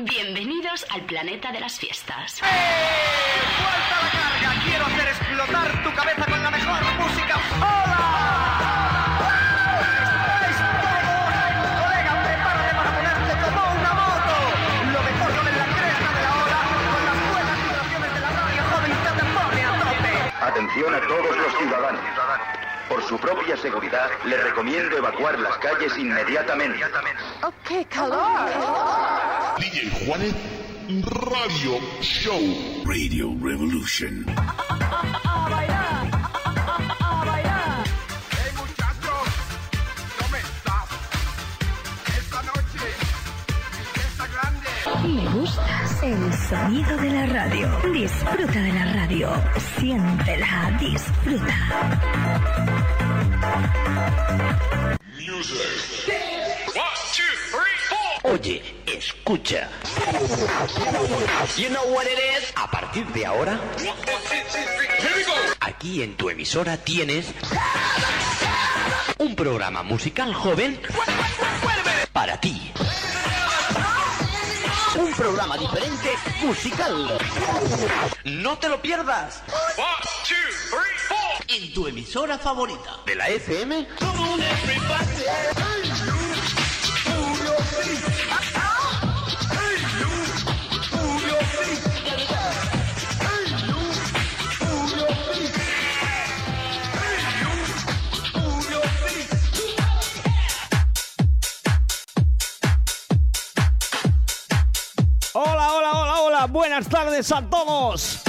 Bienvenidos al planeta de las fiestas. ¡Eh! ¡Suelta la carga! Quiero hacer explotar tu cabeza con la mejor música. ¡Hola! ¡Estáis todos! Colega, prepárate para ponerte como una moto. Lo mejor con la cresta de la ola, con las buenas vibraciones de la radio joven que te pone a tope. Atención a todos los ciudadanos. Por su propia seguridad, le recomiendo evacuar las calles inmediatamente. ¡Oh, qué calor! DJ Juanet Radio Show. Radio Revolution. Hey muchachos, ¿cómo estás? Esta noche, fiesta grande. Me gustas el sonido de la radio. Disfruta de la radio. Siéntela, disfruta. Oye, escucha. You know what it is? A partir de ahora, aquí en tu emisora tienes un programa musical joven para ti. Un programa diferente musical. No te lo pierdas. En tu emisora favorita de la FM. Buenas tardes a todos.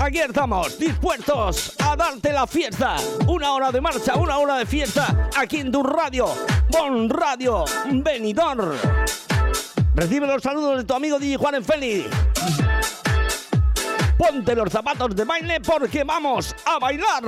Aquí estamos, dispuestos a darte la fiesta. Una hora de marcha, una hora de fiesta. Aquí en tu radio. Bon Radio Venidor. Recibe los saludos de tu amigo DJ Juan Feli. Ponte los zapatos de baile porque vamos a bailar.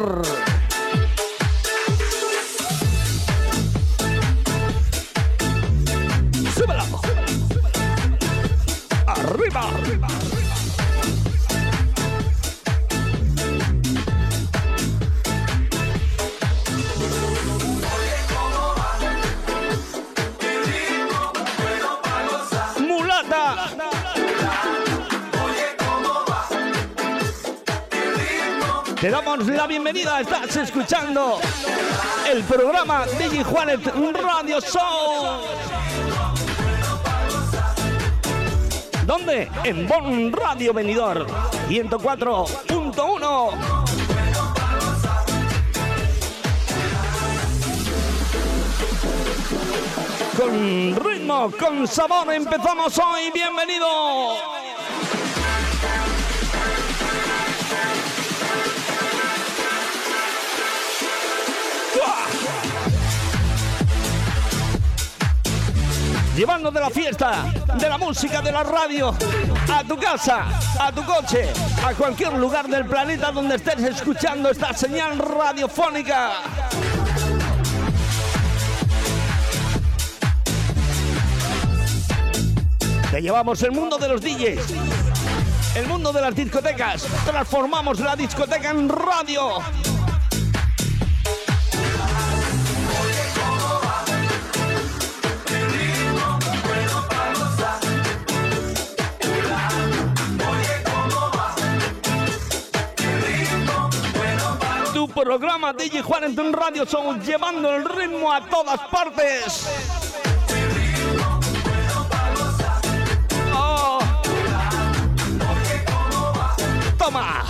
Te damos la bienvenida, estás escuchando el programa DJ Juanet Radio Show. ¿Dónde? En Bon Radio Venidor 104.1. Con ritmo, con sabor, empezamos hoy. Bienvenido. Llevándote la fiesta, de la música, de la radio, a tu casa, a tu coche, a cualquier lugar del planeta donde estés escuchando esta señal radiofónica. Te llevamos el mundo de los DJs, el mundo de las discotecas. Transformamos la discoteca en radio. Programa DJ Juan en tu radio son llevando el ritmo a todas partes. Oh. Toma.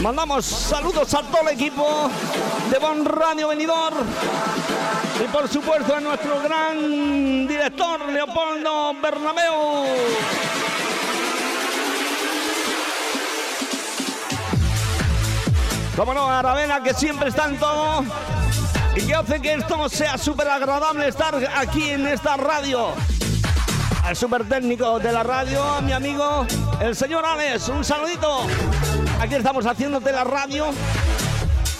Mandamos saludos a todo el equipo de Bon Radio Venidor y por supuesto a nuestro gran director Leopoldo Bernabeu. Como no, Aravena que siempre está en todo y que hace que esto sea súper agradable estar aquí en esta radio. Al súper técnico de la radio, a mi amigo, el señor Alex, un saludito. Aquí estamos haciéndote la radio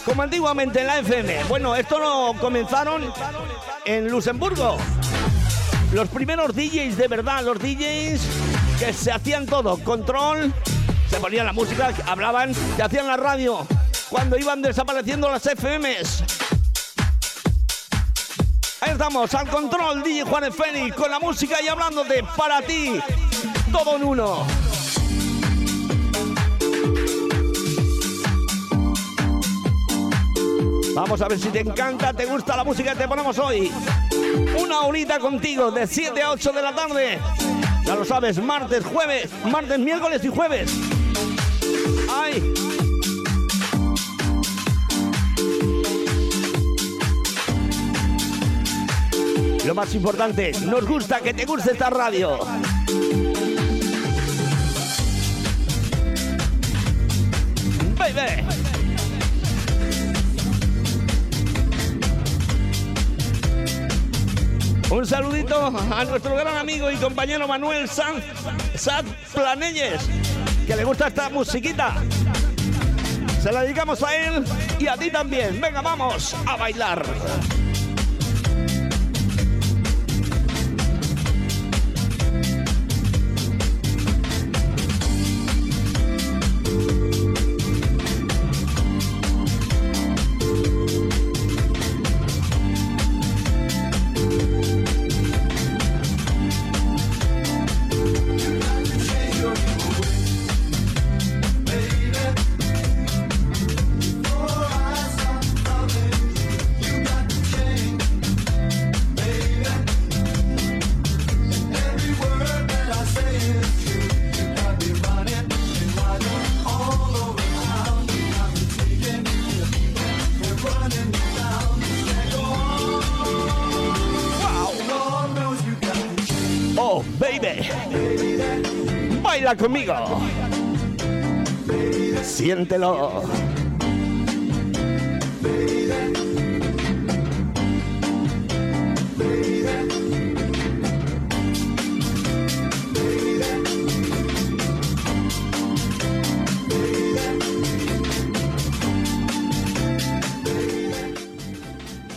como antiguamente en la FM. Bueno, esto lo comenzaron en Luxemburgo. Los primeros DJs de verdad, los DJs que se hacían todo, control, se ponían la música, hablaban, se hacían la radio. Cuando iban desapareciendo las FMs, Ahí estamos, al control, DJ Juan Félix, con la música y hablándote para ti, todo en uno. Vamos a ver si te encanta, te gusta la música que te ponemos hoy. Una horita contigo de 7 a 8 de la tarde. Ya lo sabes, martes, jueves, martes, miércoles y jueves. Lo más importante, nos gusta que te guste esta radio. Baby. Un saludito a nuestro gran amigo y compañero Manuel Sanz, Sad Planelles, que le gusta esta musiquita. Se la dedicamos a él y a ti también. Venga, vamos a bailar. Baila conmigo. Siéntelo.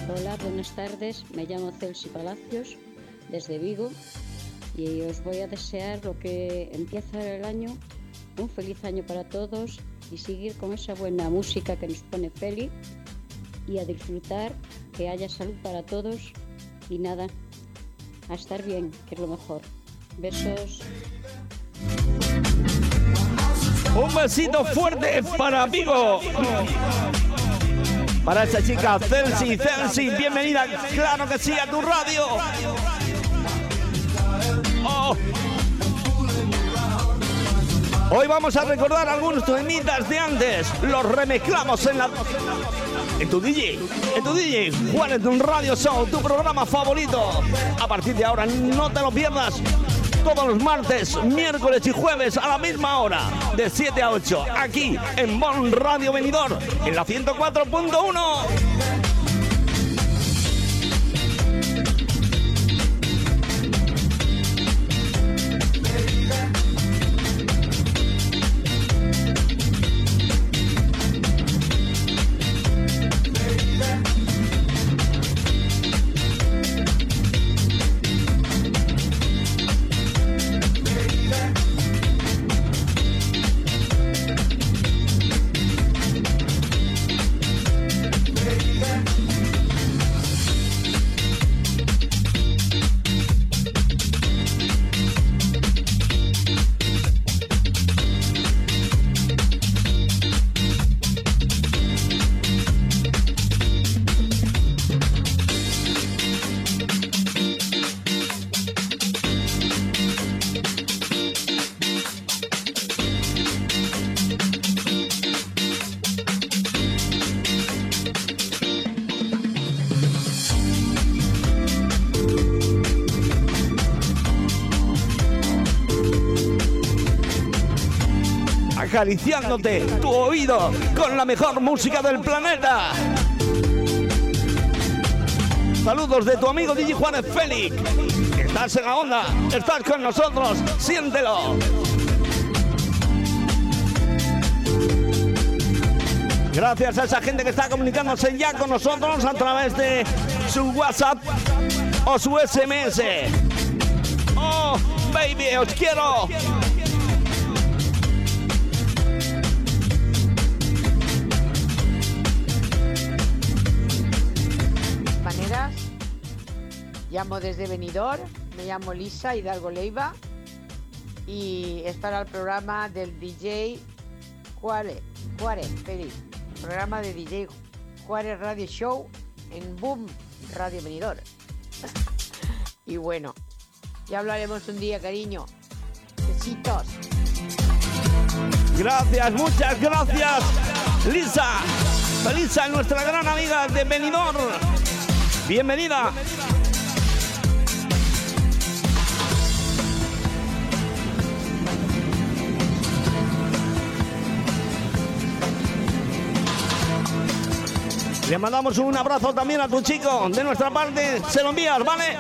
Hola, buenas tardes. Me llamo Celsi Palacios desde Vigo y os voy a desear lo que empieza el año, un feliz año para todos y seguir con esa buena música que nos pone Feli y a disfrutar, que haya salud para todos y nada, a estar bien, que es lo mejor. Besos. Un besito fuerte para Vigo. Para esa chica, Celsi, Celsi, bienvenida, claro que sí, a tu radio. Oh. Hoy vamos a recordar algunos temitas de antes. Los remezclamos en la. En tu DJ, en tu DJ, Juanes de un Radio Show, tu programa favorito. A partir de ahora, no te lo pierdas. Todos los martes, miércoles y jueves a la misma hora, de 7 a 8, aquí en Bon Radio Venidor, en la 104.1. acariciándote tu oído con la mejor música del planeta. Saludos de tu amigo DJ Juanes Félix. Estás en la onda, estás con nosotros, siéntelo. Gracias a esa gente que está comunicándose ya con nosotros a través de su WhatsApp o su SMS. Oh, baby, os quiero. Desde Benidorm, me llamo Lisa Hidalgo Leiva y es para el programa del DJ Juárez, Juárez, feliz. Programa de DJ Juárez Radio Show en Boom Radio Benidorm. y bueno, ya hablaremos un día, cariño. Besitos. Gracias, muchas gracias, Lisa. Lisa, nuestra gran amiga de Benidorm. Bienvenida. Le mandamos un abrazo también a tu chico. De nuestra parte, se lo envías, ¿vale?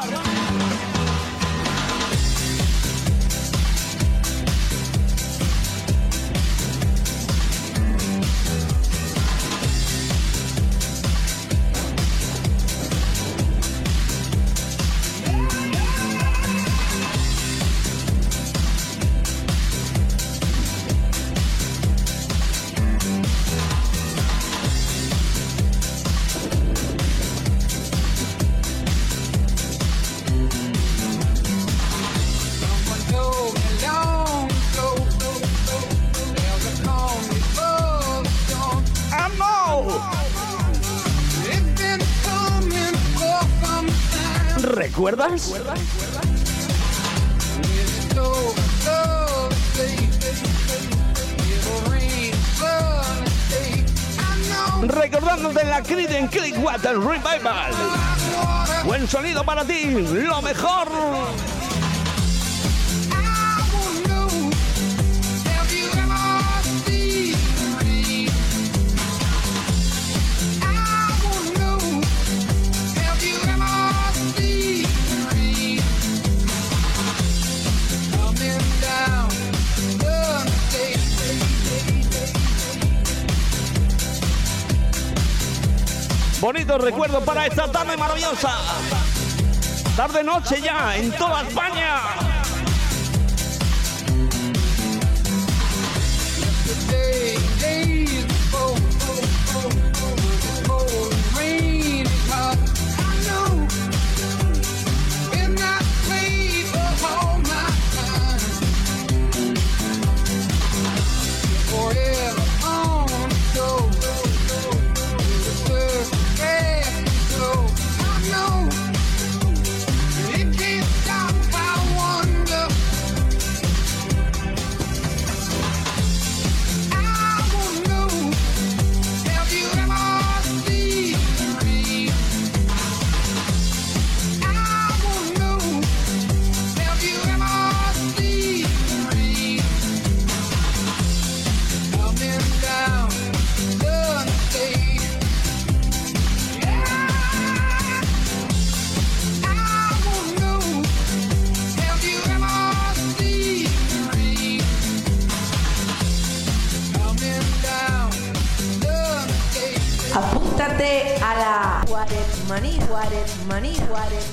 ¿Recuerdas? Recordándote la Creed en Water Revival. Buen sonido para ti, lo mejor. Bonito recuerdo para esta tarde maravillosa. Tarde noche ya en toda España. La Juárez Maní, Juárez Maní, Juárez Maní, Juárez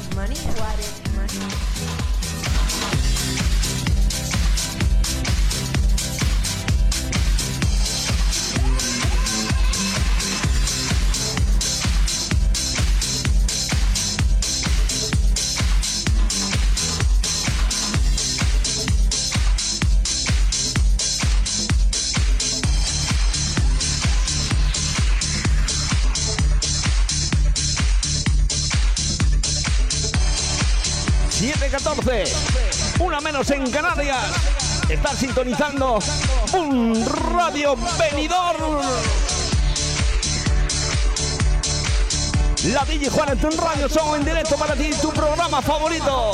una menos en Canarias. Está sintonizando un radio venidor. La DJ en tu radio son en directo para ti, tu programa favorito.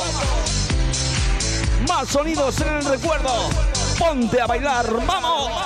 Más sonidos en el recuerdo. Ponte a bailar, vamos.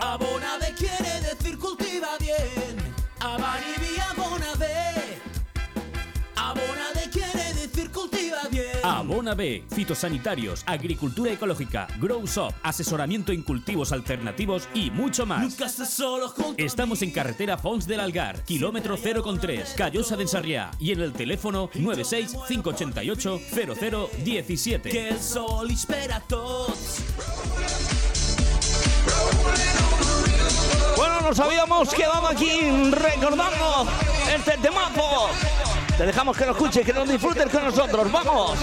Abonade quiere decir cultiva bien. Abani via Bonabé. Abonade quiere decir cultiva bien. Abona B, fitosanitarios, agricultura ecológica, Grow Shop, asesoramiento en cultivos alternativos y mucho más. Nunca estás solo junto Estamos en carretera Fons del Algar, kilómetro 0,3, Callosa de Ensarriá y en el teléfono 96 588 0017. Que el sol espera a todos. Bueno, nos habíamos quedado aquí recordando este temazo. Te dejamos que lo escuches, que lo disfrutes con nosotros. ¡Vamos!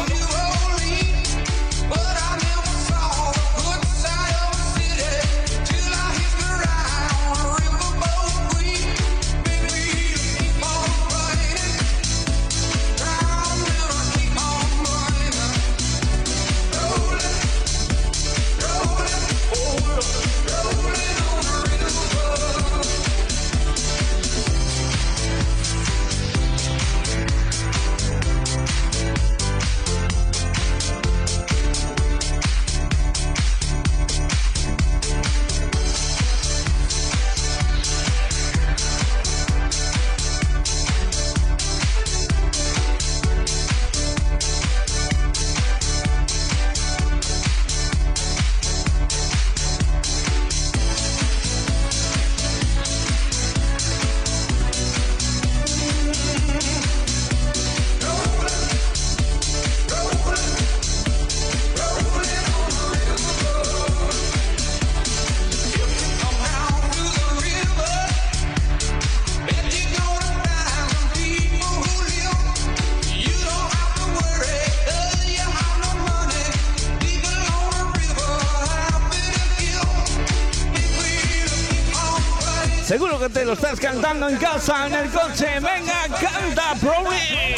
En casa, en el coche. Venga, canta, Provi.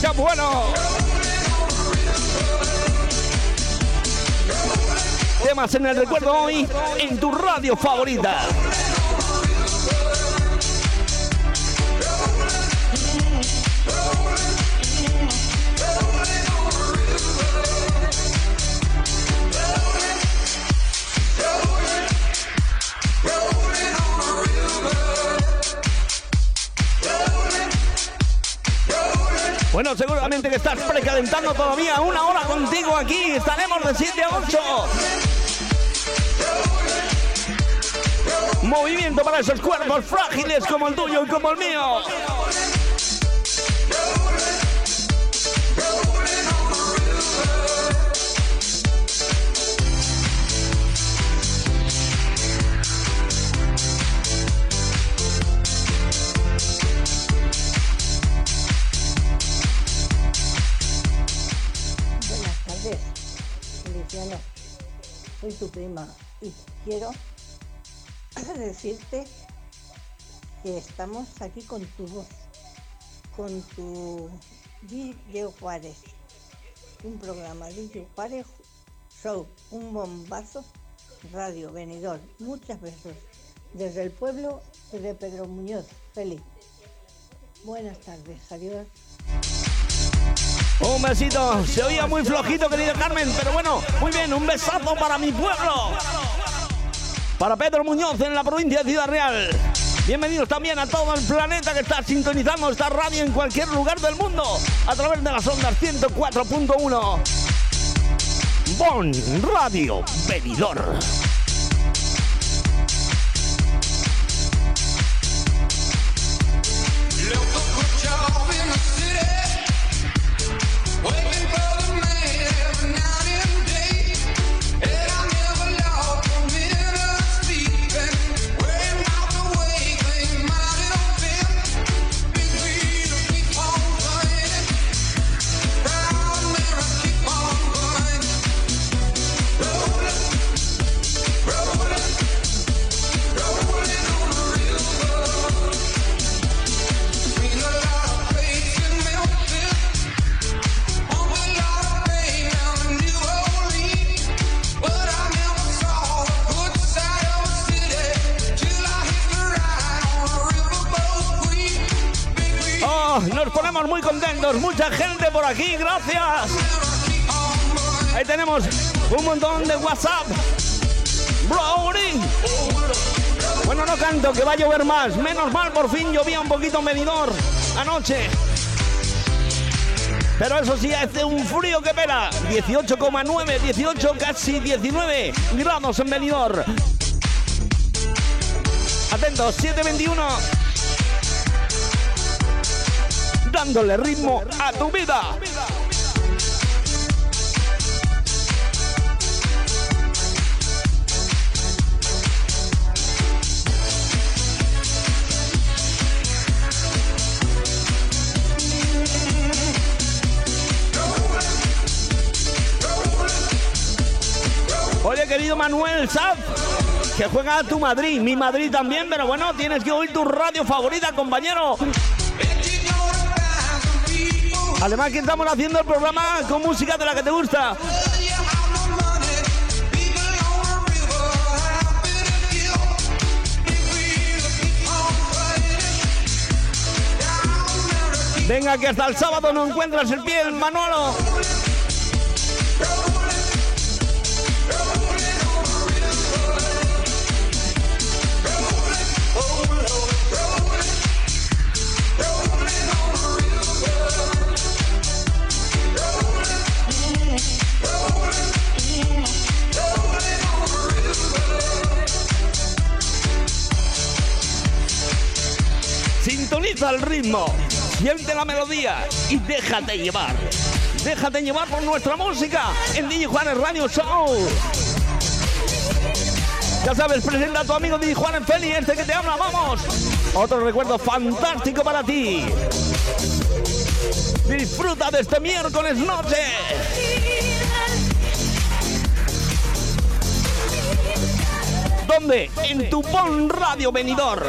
¡Ya bueno! Temas en el recuerdo hoy en tu radio favorita. Precalentando todavía una hora contigo aquí. Estaremos de 7 a 8. Movimiento para esos cuerpos frágiles como el tuyo y como el mío. Prima y quiero decirte que estamos aquí con tu voz, con tu DJ Juárez, un programa DJ Juárez Show, un bombazo Radio Benidorm. Muchas besos. Desde el pueblo de Pedro Muñoz. Feliz. Buenas tardes. Adiós. Un besito. Se oía muy flojito, querida Carmen, pero bueno, muy bien, un besazo para mi pueblo. Para Pedro Muñoz en la provincia de Ciudad Real. Bienvenidos también a todo el planeta que está sintonizando esta radio en cualquier lugar del mundo a través de las ondas 104.1. Bon Radio Benidorm. Muy contentos, mucha gente por aquí, gracias. Ahí tenemos un montón de WhatsApp. Brownie. Bueno, no canto, que va a llover más. Menos mal, por fin llovía un poquito medidor anoche. Pero eso sí, hace un frío que pela. 18,9, 18, casi 19 grados en Benidorm. Atentos, 721 dándole ritmo a tu vida. Oye, querido Manuel Saf, que juega a tu Madrid, mi Madrid también, pero bueno, tienes que oír tu radio favorita, compañero. Además que estamos haciendo el programa con música de la que te gusta. Venga, que hasta el sábado no encuentras el pie, Manolo. El ritmo, siente la melodía y déjate llevar. Déjate llevar por nuestra música en DJ Juanes Radio Show. Ya sabes, presenta a tu amigo DJ Juanes Feli, este que te habla, vamos. Otro recuerdo fantástico para ti. Disfruta de este miércoles noche. ¿Dónde? En tu Bon Radio Venidor.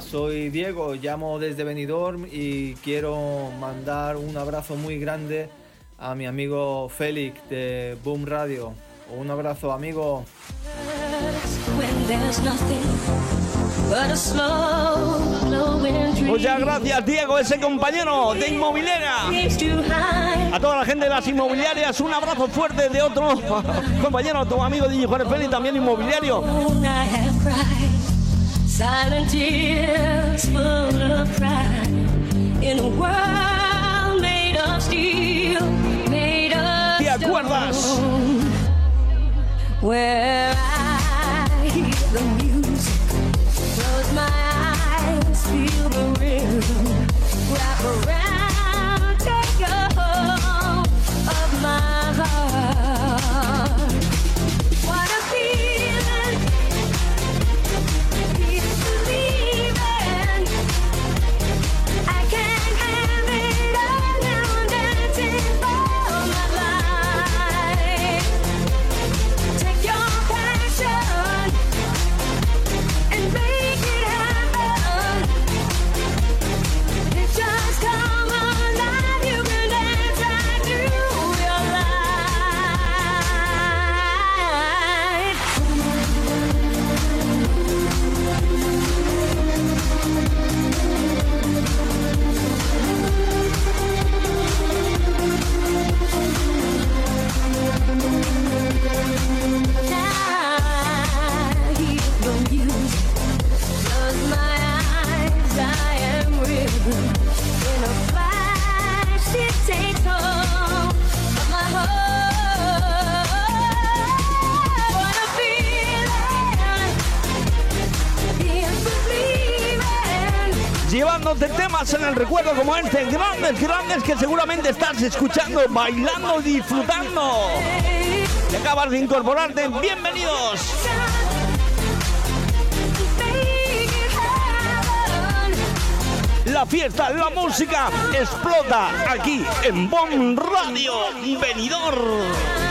Soy Diego, llamo desde Benidorm y quiero mandar un abrazo muy grande a mi amigo Félix de Boom Radio. Un abrazo, amigo. Muchas gracias, Diego, ese compañero de inmobiliaria. A toda la gente de las inmobiliarias, un abrazo fuerte de otro compañero, tu amigo DJ Juárez Félix, también inmobiliario. Silent tears full of pride. In a world made of steel, made of ¿Te stone, Where I hear the music, close my eyes, feel the rhythm, wrap around, en el recuerdo como este, grandes, grandes que seguramente estás escuchando, bailando, disfrutando. Acabas de incorporarte, bienvenidos. La fiesta, la música explota aquí en Bon Radio Venidor.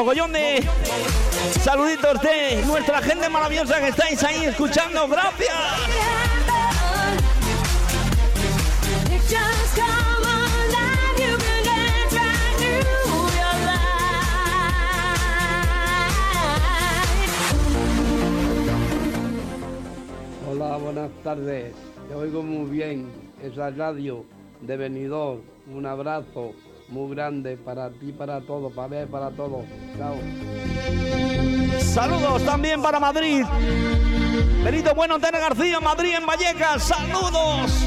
Mogollón de saluditos de nuestra gente maravillosa que estáis ahí escuchando. Gracias. Hola, buenas tardes. Te oigo muy bien. Esa radio de Benidorm. Un abrazo muy grande para ti, para todos, para ver, para todos. Chao. Saludos también para Madrid. Benito Bueno, Tere García, Madrid en Vallecas. Saludos.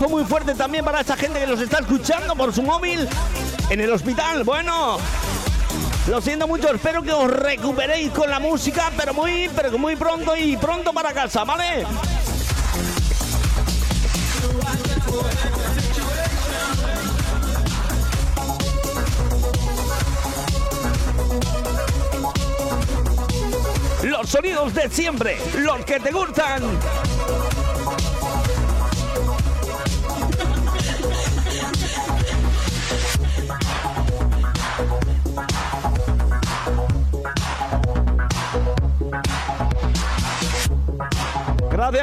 Abrazo muy fuerte también para esa gente que nos está escuchando por su móvil en el hospital. Bueno, lo siento mucho, espero que os recuperéis con la música, pero muy, pero muy pronto y pronto para casa, ¿vale? Los sonidos de siempre, los que te gustan.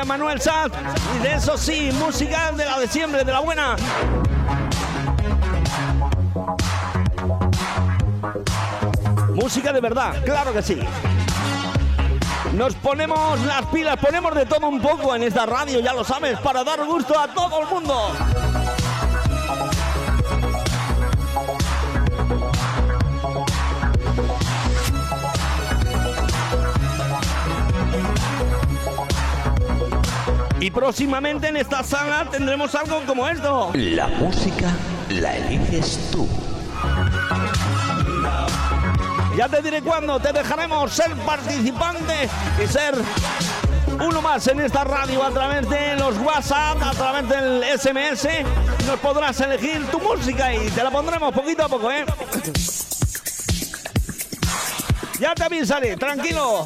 Manuel Sanz. Y de eso sí, música de la de siempre, de la buena. Música de verdad, claro que sí. Nos ponemos las pilas, ponemos de todo un poco en esta radio, ya lo sabes, para dar gusto a todo el mundo. Próximamente en esta sala tendremos algo como esto. La música la eliges tú. Ya te diré cuándo te dejaremos ser participante y ser uno más en esta radio a través de los WhatsApp, a través del SMS. Nos podrás elegir tu música y te la pondremos poquito a poco, ¿eh? Ya te avisaré, tranquilo.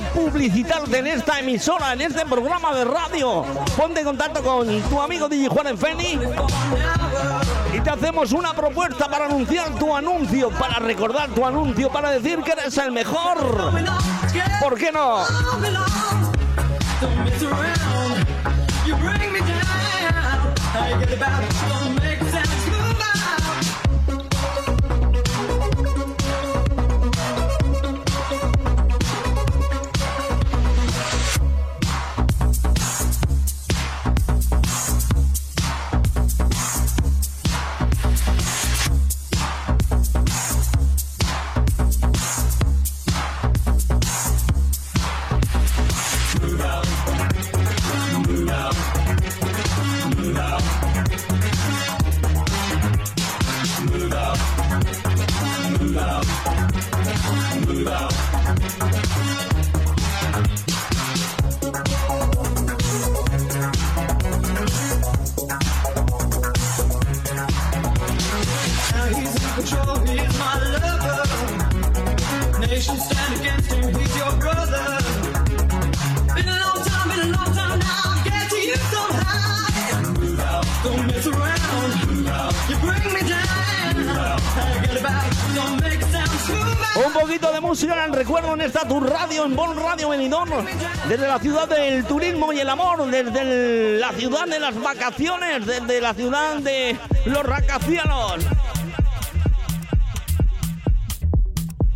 Publicitarte en esta emisora, en este programa de radio, ponte en contacto con tu amigo DJ Juan Enfeni y te hacemos una propuesta para anunciar tu anuncio, para recordar tu anuncio, para decir que eres el mejor. ¿Por qué no? I get about desde la ciudad del turismo y el amor, desde la ciudad de las vacaciones, desde la ciudad de los racacianos.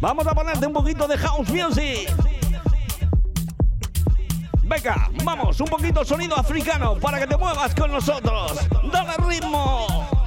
Vamos a ponerte un poquito de house music. Venga, vamos, un poquito sonido africano para que te muevas con nosotros. Dale ritmo.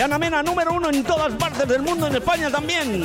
Yanamena número uno en todas partes del mundo, en España también.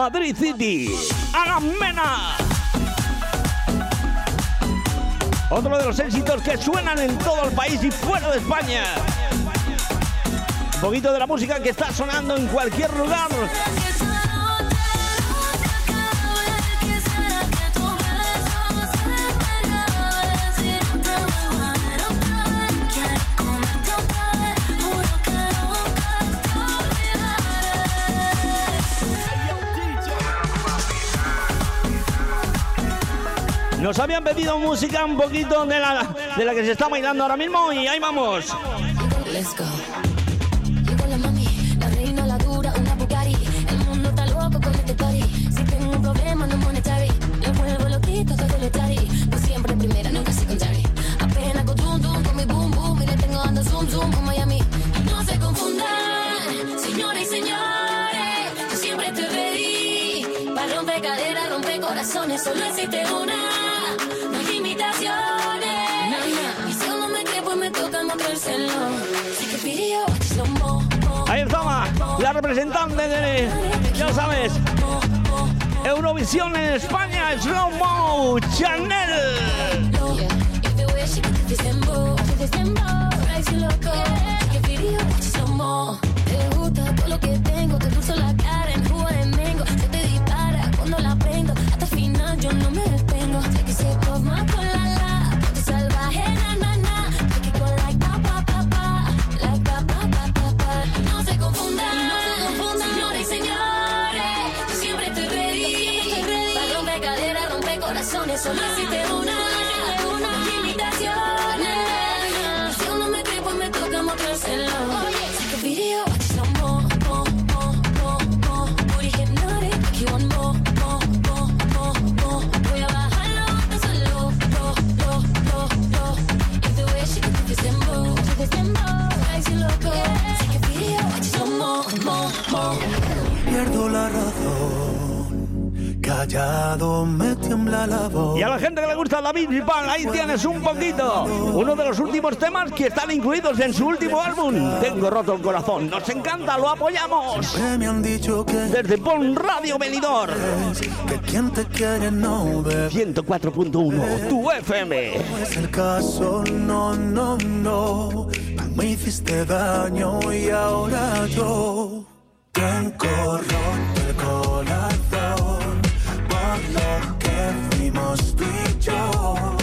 Madrid City. Hagan Mena. Otro de los éxitos que suenan en todo el país y fuera de España. Un poquito de la música que está sonando en cualquier lugar. habían pedido música un poquito de la, de la que se está bailando ahora mismo y ahí vamos. representante de, ya sabes, Eurovisión en España, Slow Mo Chanel. lado me tiembla la voz. Y a la gente que le gusta David Bisbal, ahí tienes un poquito. Uno de los últimos temas que están incluidos en su último álbum. Tengo roto el corazón. Nos encanta, lo apoyamos. Me han dicho que Desde Pon Radio Venidor. Que quien te quiere no 104.1, tu FM. No es el caso, no, no, no. Ah, me hiciste daño y ahora yo tengo roto el corazón lo que fuimos tú y yo.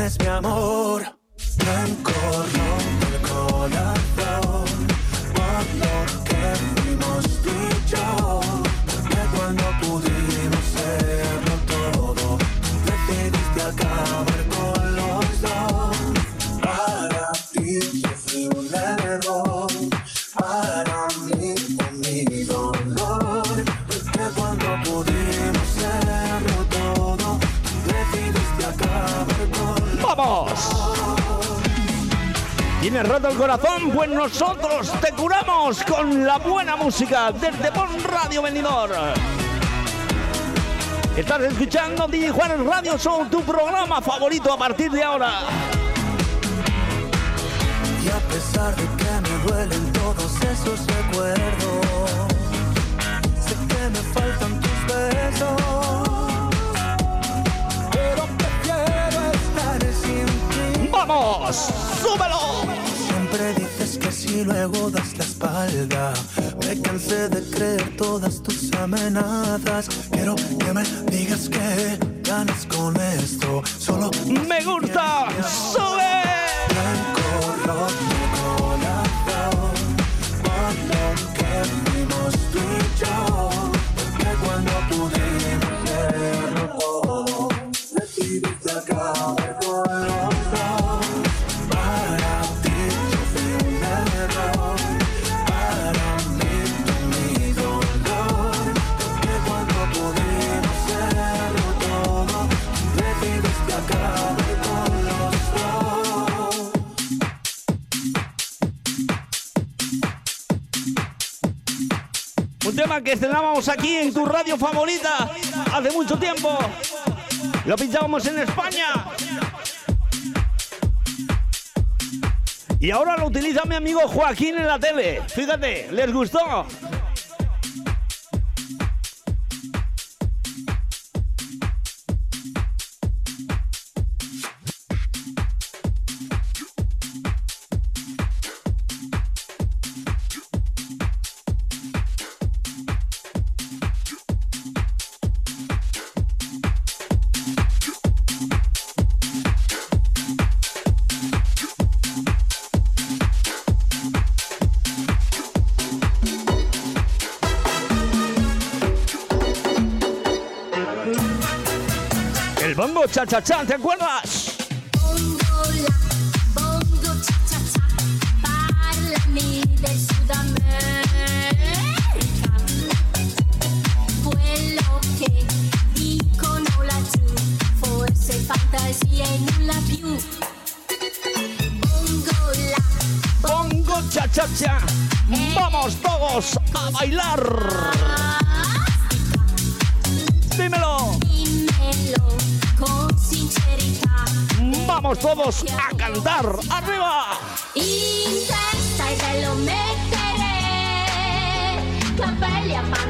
Así vienes, mi amor. Nosotros te curamos con la buena música desde Bon Radio Venidor. Estás escuchando DJ Juárez Radio Show, tu programa favorito a partir de ahora. Y a pesar de que me duelen todos esos recuerdos, sé que me faltan tus besos. Pero prefiero estar sin ti. ¡Vamos! ¡Súbelo! Si luego das la espalda. Me cansé de creer todas tus amenazas. Quiero que me digas que ganas con esto. Solo ¡Me gusta! Que estrenábamos aquí en tu radio favorita hace mucho tiempo. Lo pinchábamos en España. Y ahora lo utiliza mi amigo Joaquín en la tele. Fíjate, ¿les gustó? Cha cha cha, ¿te acuerdas? Japan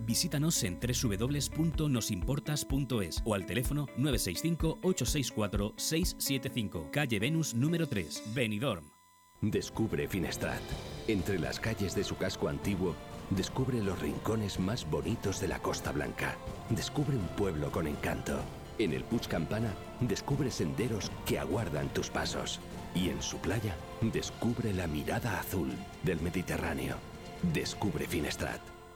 Visítanos en www.nosimportas.es o al teléfono 965-864-675, calle Venus número 3, Benidorm. Descubre Finestrat. Entre las calles de su casco antiguo, descubre los rincones más bonitos de la Costa Blanca. Descubre un pueblo con encanto. En el Puig Campana descubre senderos que aguardan tus pasos. Y en su playa descubre la mirada azul del Mediterráneo. Descubre Finestrat.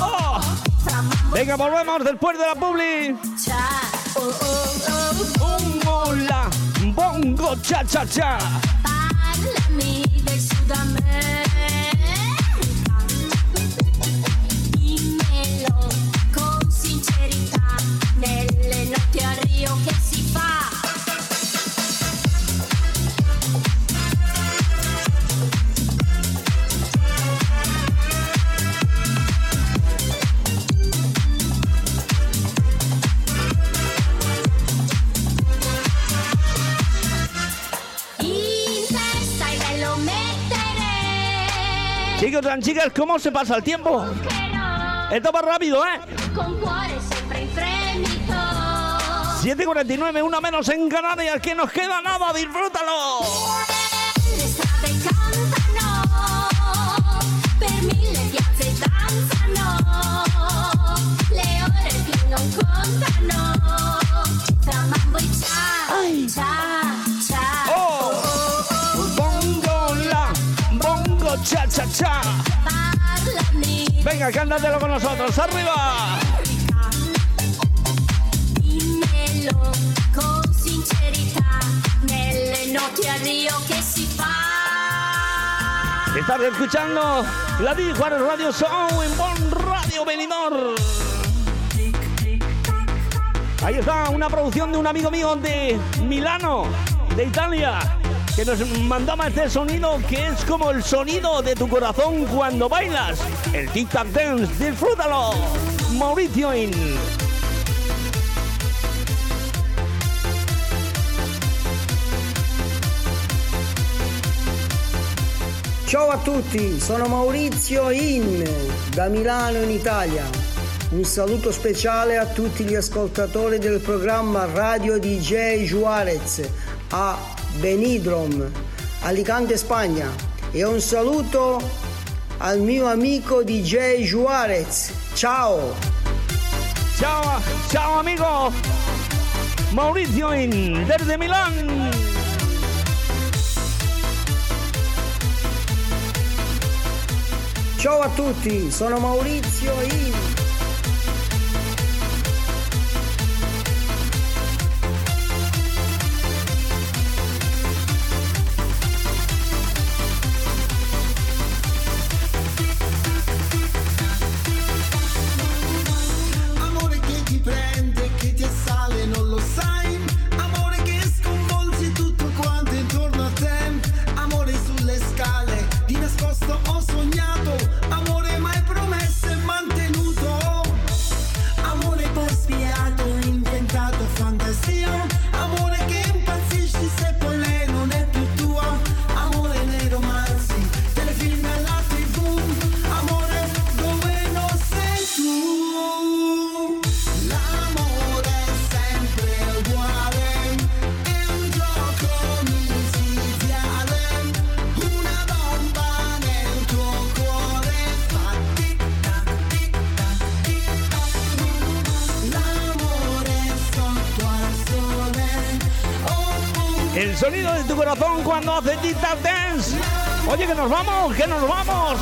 ¡Oh! Venga, volvemos después de la publi. Cha, oh, oh, oh. Bongo la, bongo cha cha cha. Del Sud y chicas, ¿cómo se pasa el tiempo? Esto va rápido, ¿eh? Con cuore sempre in fremito. 7.49, una menos en Canarias, que nos queda nada, disfrútalo. Le strade cantano, per mille piazze danzano, le ore che non contano, cha cha cha. Venga, cántatelo con nosotros, arriba. dimmelo con sincerità, nelle notti a Rio che si fa. Estás escuchando la Di Juárez Radio Show en Bon Radio Benidorm. Ahí está una producción de un amigo mío de Milano, de Italia, que nos mandaba este sonido que es como el sonido de tu corazón cuando bailas. El Tic Tac Dance, disfrútalo. Mauricio In. Ciao a tutti, sono Maurizio In da Milano in Italia. Un saluto speciale a tutti gli ascoltatori del programma Radio DJ Juarez a Benidrom, Alicante, Spagna. E un saluto al mio amico DJ Juarez. Ciao! Ciao, ciao amigo. Mauricio In, desde Milán. Ciao a tutti, sono Maurizio In. Cuando hace Tic Tac Dance. Oye, que nos vamos, que nos vamos.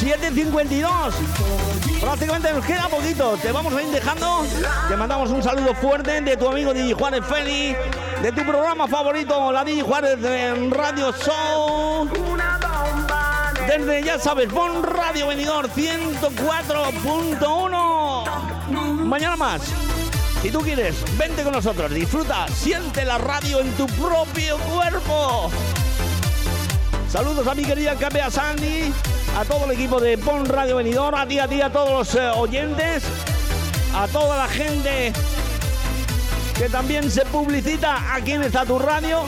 7.52. Prácticamente nos queda poquito. Te vamos a ir dejando. Te mandamos un saludo fuerte de tu amigo Digi Juárez Feli. De tu programa favorito, la Digi Juárez en Radio Show. Desde, ya sabes, Bon Radio Venidor 104.1. Mañana más. Si tú quieres, vente con nosotros, disfruta, siente la radio en tu propio cuerpo. Saludos a mi querida Capea Sandy, a todo el equipo de Pon Radio Venidor, a ti, a ti, a todos los eh, oyentes, a toda la gente que también se publicita aquí en esta tu radio.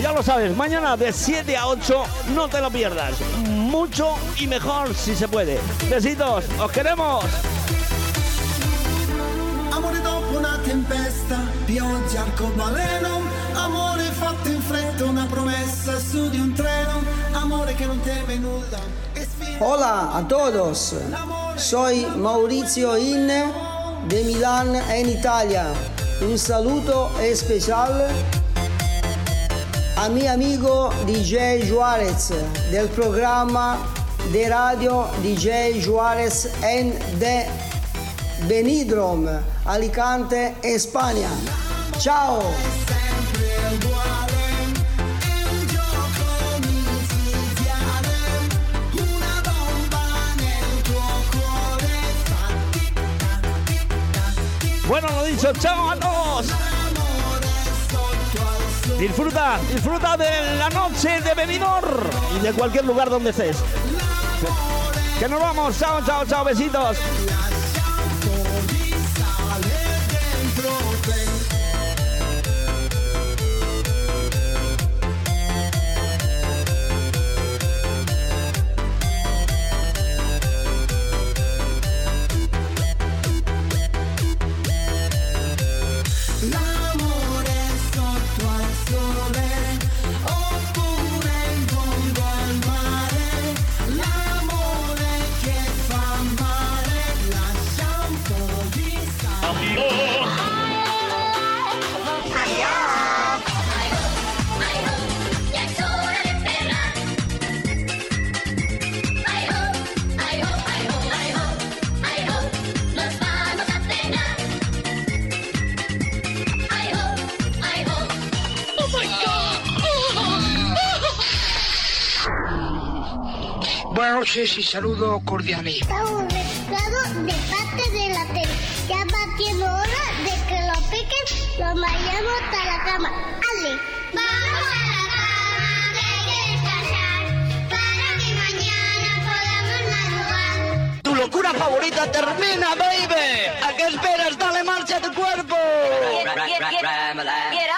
Ya lo sabes, mañana de 7 a 8, no te lo pierdas. Mucho y mejor si se puede. Besitos, os queremos. Amore dopo una tempesta, pioggia arcobaleno, amore fatto in fretta, una promessa su di un treno, amore che non teme nulla. Hola a todos, soy Maurizio Inne de Milán en Italia. Un saludo especial a mi amigo DJ Juarez del programa de radio DJ Juarez en de Benidorm, Alicante, España. Ciao! Bueno, lo dicho, chao a todos. Disfruta, disfruta de la noche de Benidorm y de cualquier lugar donde estés. Que nos vamos, chao, chao, chao, besitos. Noches y saludos cordiales. Estamos mezclados de parte de la tele. Ya va siendo hora de que lo piquen, lo vayamos a la cama. Ale, vamos a la cama, que hay que descansar, para que mañana podamos madrugar. Tu locura favorita termina, baby. ¿A qué esperas? Dale marcha a tu cuerpo. Get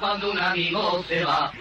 cuando un amigo se va.